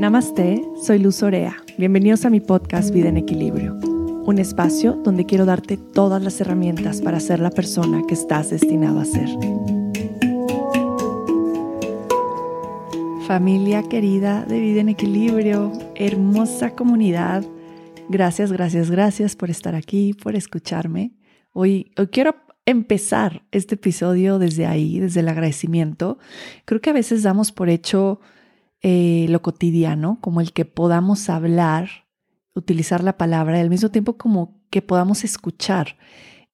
Namaste, soy Luz Orea. Bienvenidos a mi podcast Vida en Equilibrio, un espacio donde quiero darte todas las herramientas para ser la persona que estás destinado a ser. Familia querida de Vida en Equilibrio, hermosa comunidad, gracias, gracias, gracias por estar aquí, por escucharme. Hoy, hoy quiero empezar este episodio desde ahí, desde el agradecimiento. Creo que a veces damos por hecho eh, lo cotidiano, como el que podamos hablar, utilizar la palabra, y al mismo tiempo como que podamos escuchar.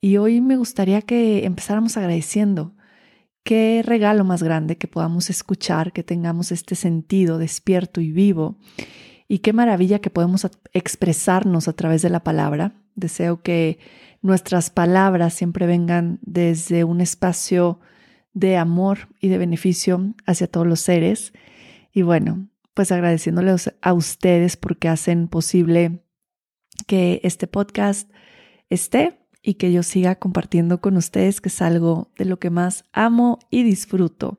Y hoy me gustaría que empezáramos agradeciendo. Qué regalo más grande que podamos escuchar, que tengamos este sentido despierto y vivo. Y qué maravilla que podemos expresarnos a través de la palabra. Deseo que nuestras palabras siempre vengan desde un espacio de amor y de beneficio hacia todos los seres. Y bueno, pues agradeciéndoles a ustedes porque hacen posible que este podcast esté y que yo siga compartiendo con ustedes, que es algo de lo que más amo y disfruto.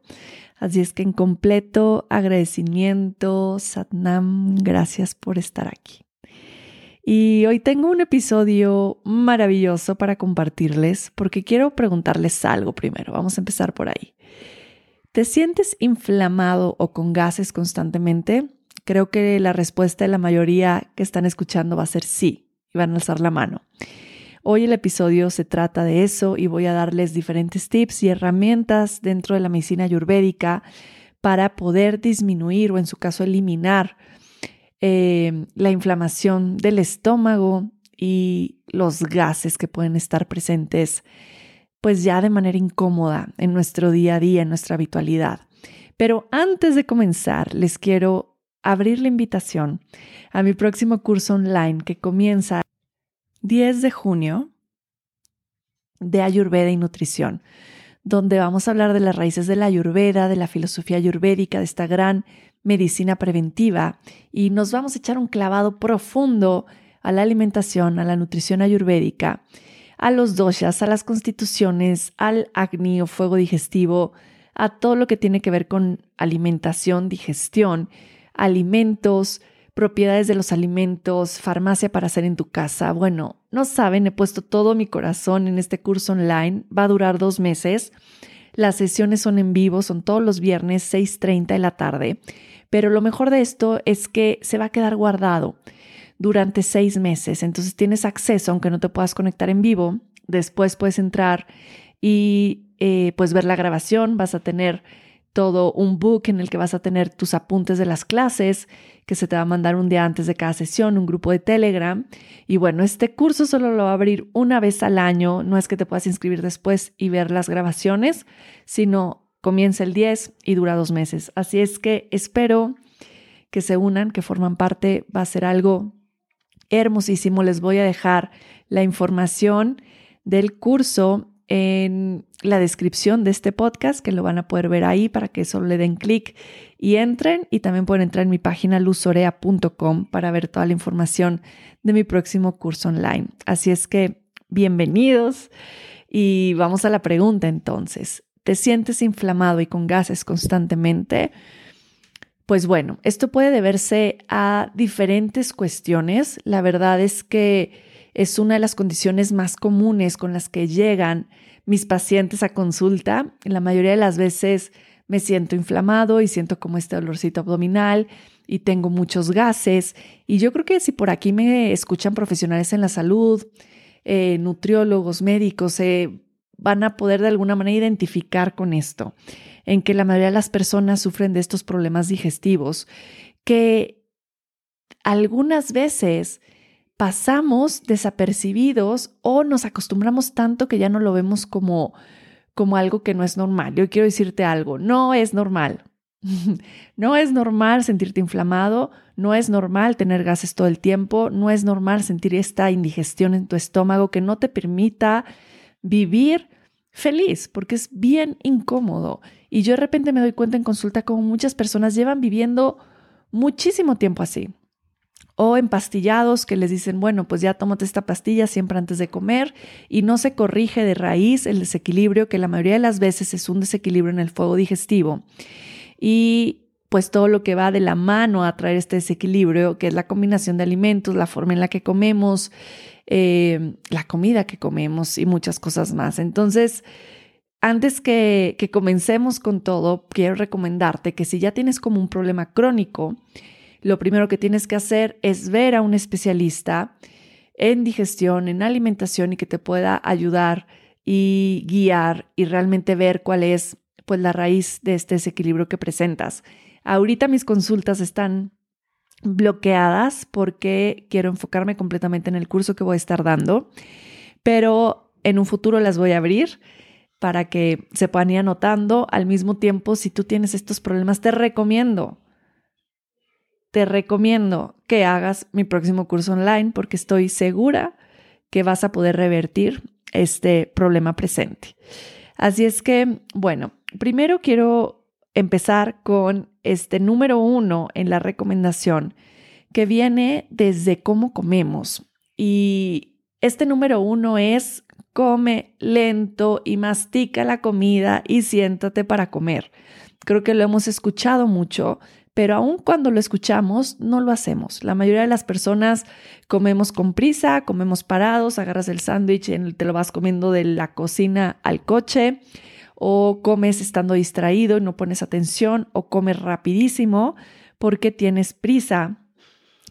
Así es que en completo agradecimiento, Satnam, gracias por estar aquí. Y hoy tengo un episodio maravilloso para compartirles porque quiero preguntarles algo primero. Vamos a empezar por ahí. ¿Te sientes inflamado o con gases constantemente? Creo que la respuesta de la mayoría que están escuchando va a ser sí y van a alzar la mano. Hoy el episodio se trata de eso y voy a darles diferentes tips y herramientas dentro de la medicina ayurvédica para poder disminuir o en su caso eliminar eh, la inflamación del estómago y los gases que pueden estar presentes pues ya de manera incómoda en nuestro día a día, en nuestra habitualidad. Pero antes de comenzar, les quiero abrir la invitación a mi próximo curso online que comienza 10 de junio de Ayurveda y Nutrición, donde vamos a hablar de las raíces de la Ayurveda, de la filosofía ayurvédica, de esta gran medicina preventiva y nos vamos a echar un clavado profundo a la alimentación, a la nutrición ayurvédica, a los doshas, a las constituciones, al agni o fuego digestivo, a todo lo que tiene que ver con alimentación, digestión, alimentos, propiedades de los alimentos, farmacia para hacer en tu casa. Bueno, no saben, he puesto todo mi corazón en este curso online. Va a durar dos meses. Las sesiones son en vivo, son todos los viernes, 6.30 de la tarde. Pero lo mejor de esto es que se va a quedar guardado durante seis meses. Entonces tienes acceso, aunque no te puedas conectar en vivo. Después puedes entrar y eh, pues ver la grabación. Vas a tener todo un book en el que vas a tener tus apuntes de las clases, que se te va a mandar un día antes de cada sesión, un grupo de Telegram. Y bueno, este curso solo lo va a abrir una vez al año. No es que te puedas inscribir después y ver las grabaciones, sino Comienza el 10 y dura dos meses. Así es que espero que se unan, que forman parte. Va a ser algo hermosísimo. Les voy a dejar la información del curso en la descripción de este podcast, que lo van a poder ver ahí para que solo le den clic y entren. Y también pueden entrar en mi página luzorea.com para ver toda la información de mi próximo curso online. Así es que bienvenidos y vamos a la pregunta entonces te sientes inflamado y con gases constantemente, pues bueno, esto puede deberse a diferentes cuestiones. La verdad es que es una de las condiciones más comunes con las que llegan mis pacientes a consulta. La mayoría de las veces me siento inflamado y siento como este dolorcito abdominal y tengo muchos gases. Y yo creo que si por aquí me escuchan profesionales en la salud, eh, nutriólogos, médicos, eh, van a poder de alguna manera identificar con esto, en que la mayoría de las personas sufren de estos problemas digestivos, que algunas veces pasamos desapercibidos o nos acostumbramos tanto que ya no lo vemos como, como algo que no es normal. Yo quiero decirte algo, no es normal. No es normal sentirte inflamado, no es normal tener gases todo el tiempo, no es normal sentir esta indigestión en tu estómago que no te permita vivir feliz, porque es bien incómodo. Y yo de repente me doy cuenta en consulta como muchas personas llevan viviendo muchísimo tiempo así. O empastillados que les dicen, bueno, pues ya tómate esta pastilla siempre antes de comer y no se corrige de raíz el desequilibrio, que la mayoría de las veces es un desequilibrio en el fuego digestivo. Y pues todo lo que va de la mano a traer este desequilibrio, que es la combinación de alimentos, la forma en la que comemos, eh, la comida que comemos y muchas cosas más. Entonces, antes que, que comencemos con todo, quiero recomendarte que si ya tienes como un problema crónico, lo primero que tienes que hacer es ver a un especialista en digestión, en alimentación y que te pueda ayudar y guiar y realmente ver cuál es pues la raíz de este desequilibrio que presentas. Ahorita mis consultas están bloqueadas porque quiero enfocarme completamente en el curso que voy a estar dando, pero en un futuro las voy a abrir para que se puedan ir anotando. Al mismo tiempo, si tú tienes estos problemas, te recomiendo te recomiendo que hagas mi próximo curso online porque estoy segura que vas a poder revertir este problema presente. Así es que, bueno, primero quiero empezar con este número uno en la recomendación que viene desde cómo comemos. Y este número uno es come lento y mastica la comida y siéntate para comer. Creo que lo hemos escuchado mucho, pero aun cuando lo escuchamos, no lo hacemos. La mayoría de las personas comemos con prisa, comemos parados, agarras el sándwich y te lo vas comiendo de la cocina al coche, o comes estando distraído y no pones atención, o comes rapidísimo porque tienes prisa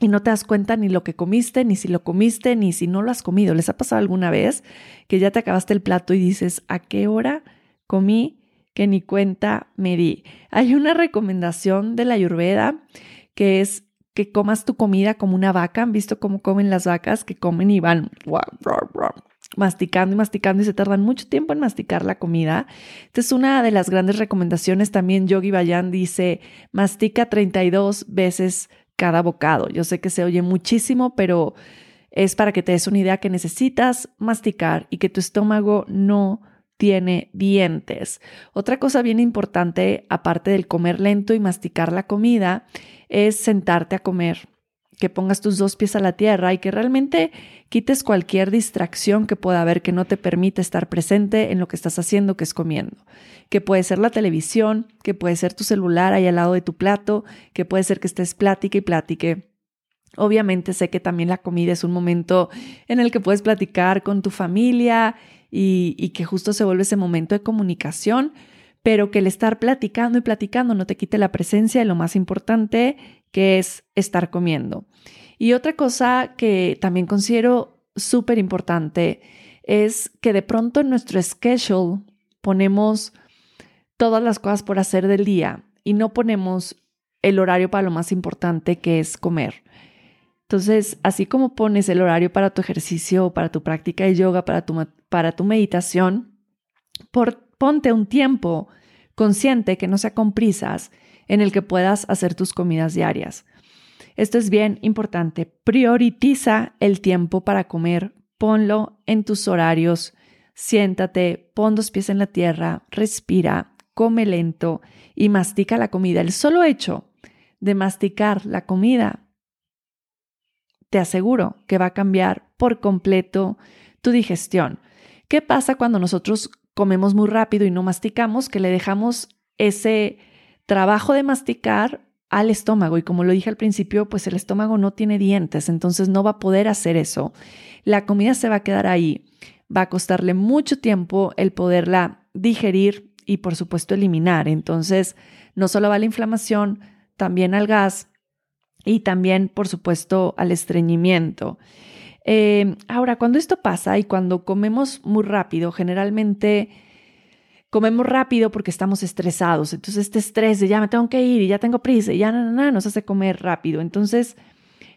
y no te das cuenta ni lo que comiste, ni si lo comiste, ni si no lo has comido. ¿Les ha pasado alguna vez que ya te acabaste el plato y dices, ¿a qué hora comí? que ni cuenta me di. Hay una recomendación de la Ayurveda que es que comas tu comida como una vaca. ¿Han visto cómo comen las vacas? Que comen y van masticando y masticando y se tardan mucho tiempo en masticar la comida. Esta es una de las grandes recomendaciones. También Yogi Bayan dice, mastica 32 veces cada bocado. Yo sé que se oye muchísimo, pero es para que te des una idea que necesitas masticar y que tu estómago no tiene dientes. Otra cosa bien importante, aparte del comer lento y masticar la comida, es sentarte a comer, que pongas tus dos pies a la tierra y que realmente quites cualquier distracción que pueda haber que no te permite estar presente en lo que estás haciendo, que es comiendo. Que puede ser la televisión, que puede ser tu celular ahí al lado de tu plato, que puede ser que estés plática y platique. Obviamente sé que también la comida es un momento en el que puedes platicar con tu familia y, que justo se vuelve ese momento de comunicación, pero que el estar platicando y platicando no te quite la presencia de lo más importante que es estar comiendo. Y otra cosa que también considero súper importante es que de pronto en nuestro schedule ponemos todas las cosas por hacer del día y no ponemos el horario para lo más importante que es comer. Entonces, así como pones el horario para tu ejercicio, para tu práctica de yoga, para tu, para tu meditación, ponte un tiempo consciente que no sea con prisas en el que puedas hacer tus comidas diarias. Esto es bien importante. Prioritiza el tiempo para comer. Ponlo en tus horarios. Siéntate, pon dos pies en la tierra, respira, come lento y mastica la comida. El solo hecho de masticar la comida te aseguro que va a cambiar por completo tu digestión. ¿Qué pasa cuando nosotros comemos muy rápido y no masticamos? Que le dejamos ese trabajo de masticar al estómago y como lo dije al principio, pues el estómago no tiene dientes, entonces no va a poder hacer eso. La comida se va a quedar ahí, va a costarle mucho tiempo el poderla digerir y por supuesto eliminar. Entonces, no solo va la inflamación, también al gas, y también, por supuesto, al estreñimiento. Eh, ahora, cuando esto pasa y cuando comemos muy rápido, generalmente comemos rápido porque estamos estresados. Entonces, este estrés de ya me tengo que ir y ya tengo prisa y ya nada, nos hace comer rápido. Entonces,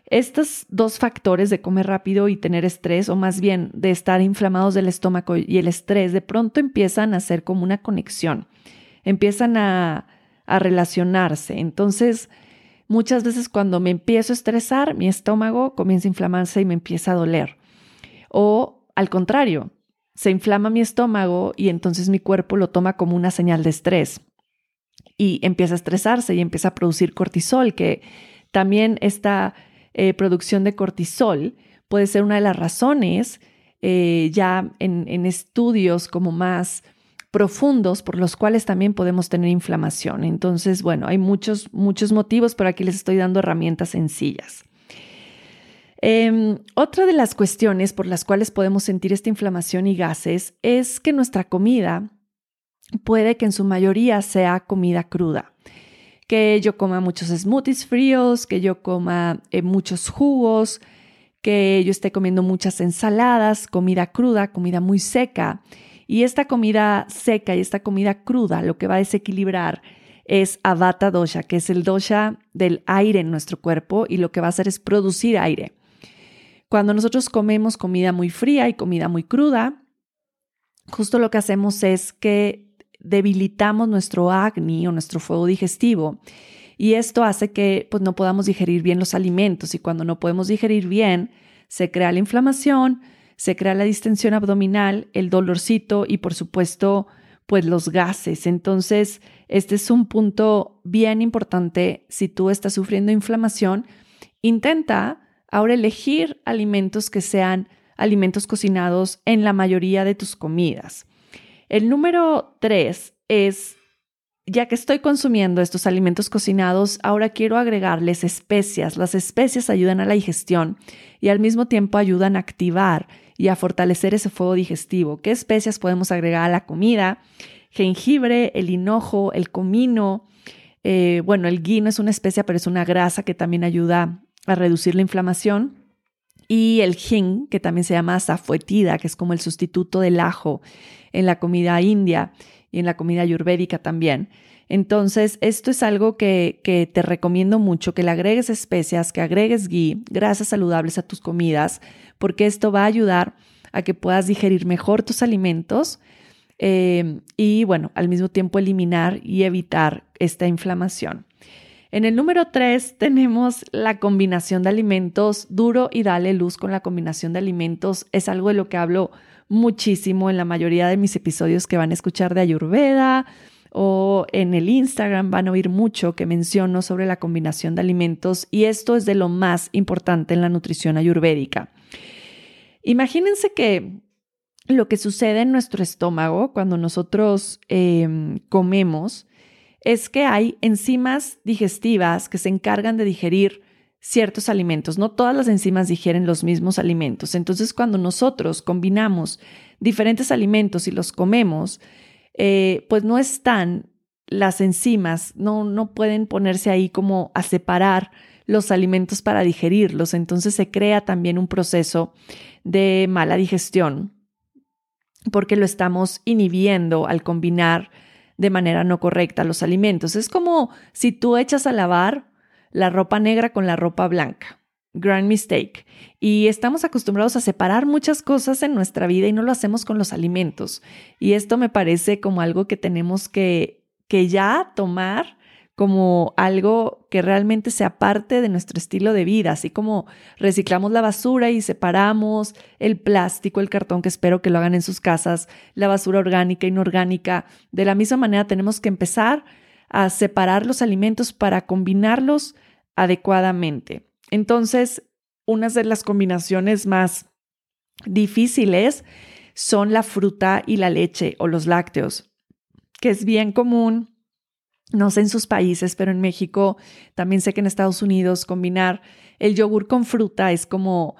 estos dos factores de comer rápido y tener estrés, o más bien de estar inflamados del estómago y el estrés, de pronto empiezan a hacer como una conexión, empiezan a, a relacionarse. Entonces, Muchas veces cuando me empiezo a estresar, mi estómago comienza a inflamarse y me empieza a doler. O al contrario, se inflama mi estómago y entonces mi cuerpo lo toma como una señal de estrés y empieza a estresarse y empieza a producir cortisol, que también esta eh, producción de cortisol puede ser una de las razones eh, ya en, en, estudios como más profundos por los cuales también podemos tener inflamación. Entonces, bueno, hay muchos, muchos motivos, pero aquí les estoy dando herramientas sencillas. Em, otra de las cuestiones por las cuales podemos sentir esta inflamación y gases es que nuestra comida puede que en su mayoría sea comida cruda. Que yo coma muchos smoothies fríos, que yo coma eh, muchos jugos, que yo esté comiendo muchas ensaladas, comida cruda, comida muy seca. Y esta comida seca y esta comida cruda lo que va a desequilibrar es Avata dosha, que es el dosha del aire en nuestro cuerpo y lo que va a hacer es producir aire. Cuando nosotros comemos comida muy fría y comida muy cruda, justo lo que hacemos es que debilitamos nuestro agni o nuestro fuego digestivo y esto hace que pues, no podamos digerir bien los alimentos y cuando no podemos digerir bien, se crea la inflamación, se crea la distensión abdominal, el dolorcito y por supuesto, pues los gases. Entonces, este es un punto bien importante. Si tú estás sufriendo inflamación, intenta ahora elegir alimentos que sean alimentos cocinados en la mayoría de tus comidas. El número tres es, ya que estoy consumiendo estos alimentos cocinados, ahora quiero agregarles especias. Las especias ayudan a la digestión y al mismo tiempo ayudan a activar y a fortalecer ese fuego digestivo. ¿Qué especias podemos agregar a la comida? Jengibre, el hinojo, el comino. Eh, bueno, el ghee no es una especia, pero es una grasa que también ayuda a reducir la inflamación. Y el hing, que también se llama safuetida, que es como el sustituto del ajo en la comida india y en la comida ayurvédica también. Entonces, esto es algo que, te recomiendo mucho, que le agregues especias, que agregues ghee, grasas saludables a tus comidas, porque esto va a ayudar a que puedas digerir mejor tus alimentos eh, y, bueno, al mismo tiempo eliminar y evitar esta inflamación. En el número 3 tenemos la combinación de alimentos duro y dale luz con la combinación de alimentos. Es algo de lo que hablo muchísimo en la mayoría de mis episodios que van a escuchar de Ayurveda o en el Instagram van a oír mucho que menciono sobre la combinación de alimentos y esto es de lo más importante en la nutrición ayurvédica. Imagínense que lo que sucede en nuestro estómago cuando nosotros em, comemos es que hay enzimas digestivas que se encargan de digerir ciertos alimentos. No todas las enzimas digieren los mismos alimentos. Entonces, cuando nosotros combinamos diferentes alimentos y los comemos, eh, pues no están las enzimas, no, no pueden ponerse ahí como a separar los alimentos para digerirlos. Entonces se crea también un proceso de mala digestión porque lo estamos inhibiendo al combinar de manera no correcta los alimentos. Es como si tú echas a lavar la ropa negra con la ropa blanca. Grand mistake. Y estamos acostumbrados a separar muchas cosas en nuestra vida y no lo hacemos con los alimentos. Y esto me parece como algo que tenemos que, que ya tomar como algo que realmente sea parte de nuestro estilo de vida, así como reciclamos la basura y separamos el plástico, el cartón, que espero que lo hagan en sus casas, la basura orgánica, inorgánica. De la misma manera tenemos que empezar a separar los alimentos para combinarlos adecuadamente. Entonces, unas de las combinaciones más difíciles son la fruta y la leche o los lácteos, que es bien común no sé en sus países, pero en México, también sé que en Estados Unidos combinar el yogur con fruta es como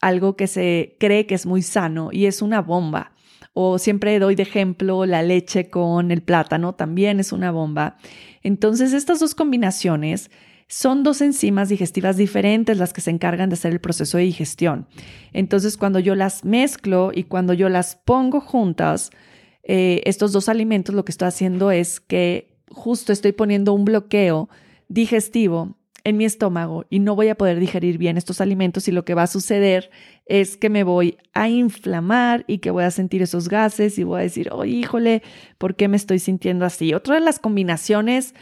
algo que se cree que es muy sano y es una bomba. O siempre doy de ejemplo la leche con el plátano, también es una bomba. Entonces, estas dos combinaciones son dos enzimas digestivas diferentes las que se encargan de hacer el proceso de digestión. Entonces, cuando yo las mezclo y cuando yo las pongo juntas, eh, estos dos alimentos lo que estoy haciendo es que justo estoy poniendo un bloqueo digestivo en mi estómago y no voy a poder digerir bien estos alimentos y lo que va a suceder es que me voy a inflamar y que voy a sentir esos gases y voy a decir, oh, híjole, ¿por qué me estoy sintiendo así? Otra de las combinaciones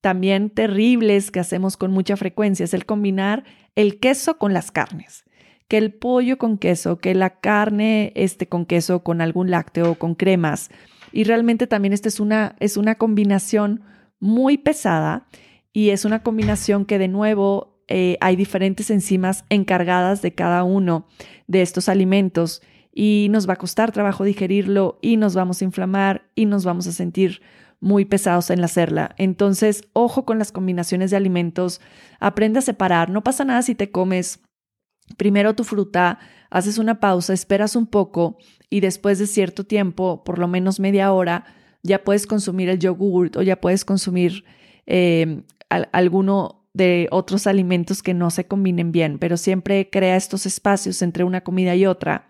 también terribles que hacemos con mucha frecuencia es el combinar el queso con las carnes. Que el pollo con queso, que la carne este, con queso, con algún lácteo, con cremas. Y realmente también esta es una, es una combinación muy pesada y es una combinación que de nuevo eh, hay diferentes enzimas encargadas de cada uno de estos alimentos y nos va a costar trabajo digerirlo y nos vamos a inflamar y nos vamos a sentir muy pesados en la hacerla. Entonces, ojo con las combinaciones de alimentos, aprende a separar, no pasa nada si te comes primero tu fruta, haces una pausa, esperas un poco y después de cierto tiempo, por lo menos media hora, ya puedes consumir el yogurt o ya puedes consumir eh, alguno de otros alimentos que no se combinen bien, pero siempre crea estos espacios entre una comida y otra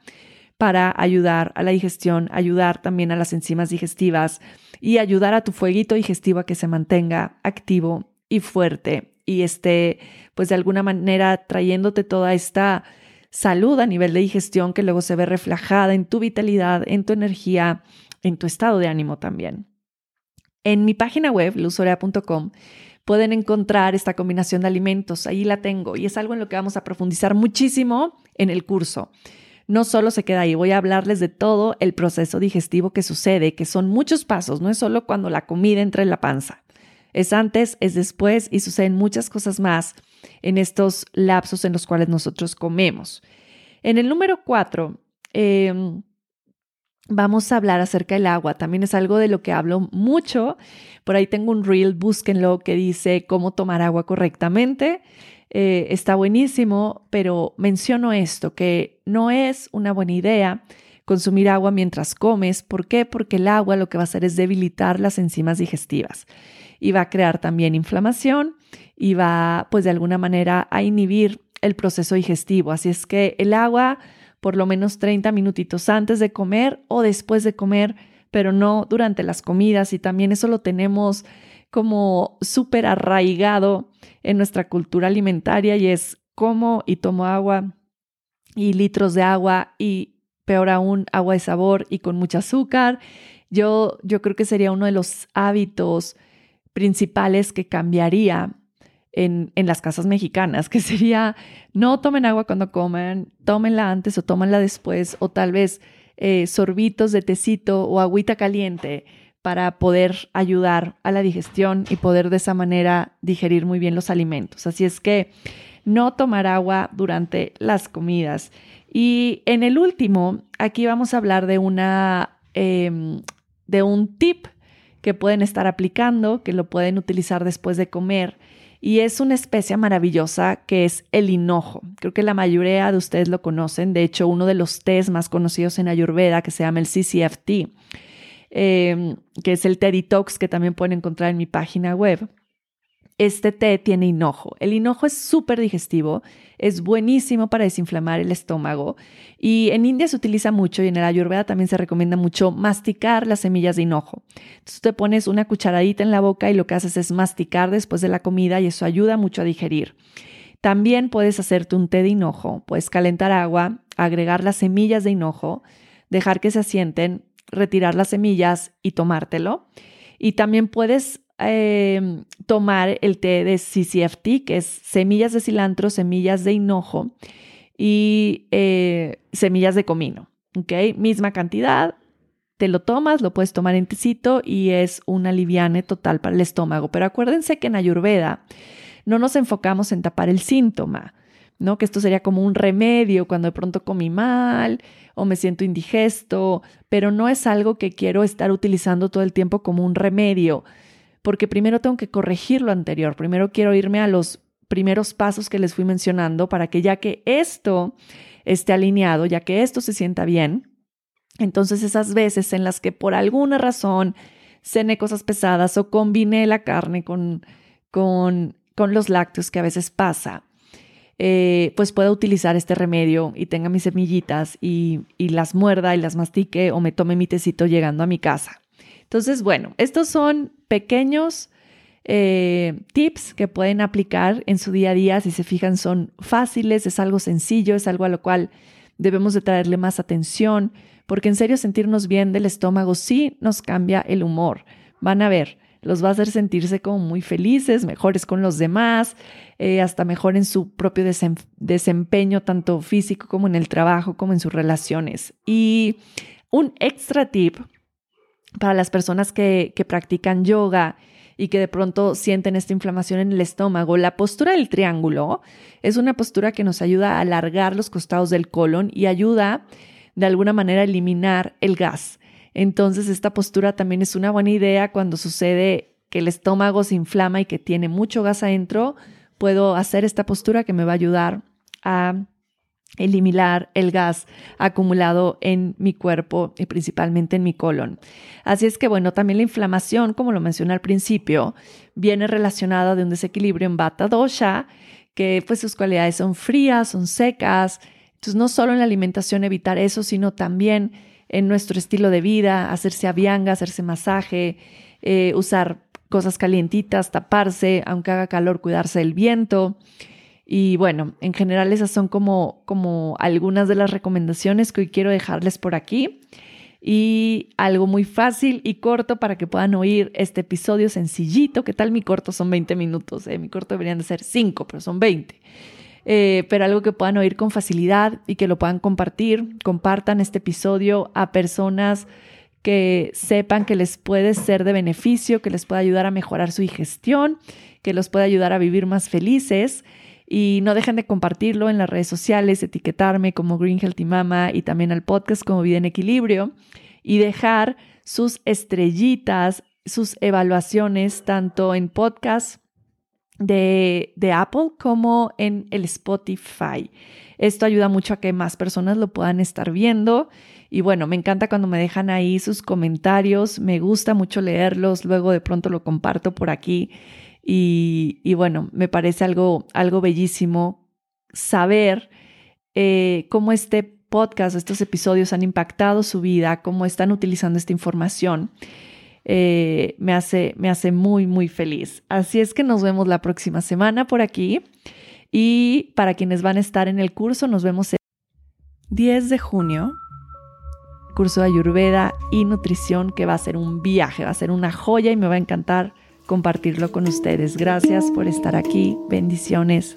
para ayudar a la digestión, ayudar también a las enzimas digestivas y ayudar a tu fueguito digestivo a que se mantenga activo y fuerte y esté, pues de alguna manera, trayéndote toda esta salud a nivel de digestión que luego se ve reflejada en tu vitalidad, en tu energía, en tu estado de ánimo también. En mi página web, luzorea.com, pueden encontrar esta combinación de alimentos. Ahí la tengo y es algo en lo que vamos a profundizar muchísimo en el curso. No solo se queda ahí, voy a hablarles de todo el proceso digestivo que sucede, que son muchos pasos, no es solo cuando la comida entra en la panza. Es antes, es después y suceden muchas cosas más en estos lapsos en los cuales nosotros comemos. En el número cuatro, em, vamos a hablar acerca del agua. También es algo de lo que hablo mucho. Por ahí tengo un reel, búsquenlo, que dice cómo tomar agua correctamente. Eh, está buenísimo, pero menciono esto, que no es una buena idea consumir agua mientras comes. ¿Por qué? Porque el agua lo que va a hacer es debilitar las enzimas digestivas y va a crear también inflamación y va, pues de alguna manera, a inhibir el proceso digestivo. Así es que el agua, por lo menos 30 minutitos antes de comer o después de comer, pero no durante las comidas y también eso lo tenemos como súper arraigado en nuestra cultura alimentaria y es como y tomo agua y litros de agua y peor aún agua de sabor y con mucho azúcar. Yo, yo creo que sería uno de los hábitos principales que cambiaría en, en, las casas mexicanas, que sería no tomen agua cuando comen, tómenla antes o tómenla después, o tal vez eh, sorbitos de tecito o agüita caliente para poder ayudar a la digestión y poder de esa manera digerir muy bien los alimentos. Así es que no tomar agua durante las comidas. Y en el último, aquí vamos a hablar de una em, de un tip que pueden estar aplicando, que lo pueden utilizar después de comer. Y es una especie maravillosa que es el hinojo. Creo que la mayoría de ustedes lo conocen. De hecho, uno de los tés más conocidos en Ayurveda, que se llama el CCFT, Em, que es el té detox que también pueden encontrar en mi página web. Este té tiene hinojo. El hinojo es súper digestivo, es buenísimo para desinflamar el estómago y en India se utiliza mucho y en el Ayurveda también se recomienda mucho masticar las semillas de hinojo. Entonces te pones una cucharadita en la boca y lo que haces es masticar después de la comida y eso ayuda mucho a digerir. También puedes hacerte un té de hinojo, puedes calentar agua, agregar las semillas de hinojo, dejar que se asienten retirar las semillas y tomártelo. Y también puedes em, tomar el té de CCFT, que es semillas de cilantro, semillas de hinojo y eh, semillas de comino. ¿Ok? Misma cantidad, te lo tomas, lo puedes tomar en tecito y es un aliviane total para el estómago. Pero acuérdense que en Ayurveda no nos enfocamos en tapar el síntoma, ¿no? Que esto sería como un remedio cuando de pronto comí mal o me siento indigesto, pero no es algo que quiero estar utilizando todo el tiempo como un remedio, porque primero tengo que corregir lo anterior, primero quiero irme a los primeros pasos que les fui mencionando para que ya que esto esté alineado, ya que esto se sienta bien, entonces esas veces en las que por alguna razón cené cosas pesadas o combiné la carne con, con, con los lácteos que a veces pasa, eh, pues pueda utilizar este remedio y tenga mis semillitas y, las muerda y las mastique o me tome mi tecito llegando a mi casa. Entonces, bueno, estos son pequeños eh, tips que pueden aplicar en su día a día. Si se fijan, son fáciles, es algo sencillo, es algo a lo cual debemos de traerle más atención, porque en serio sentirnos bien del estómago sí nos cambia el humor. Van a ver, los va a hacer sentirse como muy felices, mejores con los demás, eh, hasta mejor en su propio desempeño, tanto físico como en el trabajo, como en sus relaciones. Y un extra tip para las personas que, que practican yoga y que de pronto sienten esta inflamación en el estómago, la postura del triángulo es una postura que nos ayuda a alargar los costados del colon y ayuda de alguna manera eliminar el gas. Entonces esta postura también es una buena idea cuando sucede que el estómago se inflama y que tiene mucho gas adentro. Puedo hacer esta postura que me va a ayudar a eliminar el gas acumulado en mi cuerpo y principalmente en mi colon. Así es que bueno, también la inflamación, como lo mencioné al principio, viene relacionada de un desequilibrio en Vata Dosha, que pues sus cualidades son frías, son secas. Entonces no solo en la alimentación evitar eso, sino también en nuestro estilo de vida, hacerse avianga, hacerse masaje, eh, usar cosas calientitas, taparse, aunque haga calor, cuidarse del viento. Y bueno, en general esas son como, como algunas de las recomendaciones que hoy quiero dejarles por aquí. Y algo muy fácil y corto para que puedan oír este episodio sencillito. ¿Qué tal mi corto? Son 20 minutos. Eh, mi corto deberían de ser 5, pero son 20. Eh, pero algo que puedan oír con facilidad y que lo puedan compartir. Compartan este episodio a personas que sepan que les puede ser de beneficio, que les puede ayudar a mejorar su digestión, que los puede ayudar a vivir más felices. Y no dejen de compartirlo en las redes sociales, etiquetarme como Green Healthy Mama y también al podcast como Vida en Equilibrio y dejar sus estrellitas, sus evaluaciones tanto en podcast de, de, Apple como en el Spotify. Esto ayuda mucho a que más personas lo puedan estar viendo. Y bueno, me encanta cuando me dejan ahí sus comentarios, me gusta mucho leerlos, luego de pronto lo comparto por aquí y, bueno, me parece algo, algo bellísimo saber eh, cómo este podcast, estos episodios han impactado su vida, cómo están utilizando esta información. Eh, me, hace, me hace muy, muy feliz. Así es que nos vemos la próxima semana por aquí. Y para quienes van a estar en el curso, nos vemos el 10 de junio, curso de Ayurveda y nutrición, que va a ser un viaje, va a ser una joya y me va a encantar compartirlo con ustedes. Gracias por estar aquí. Bendiciones.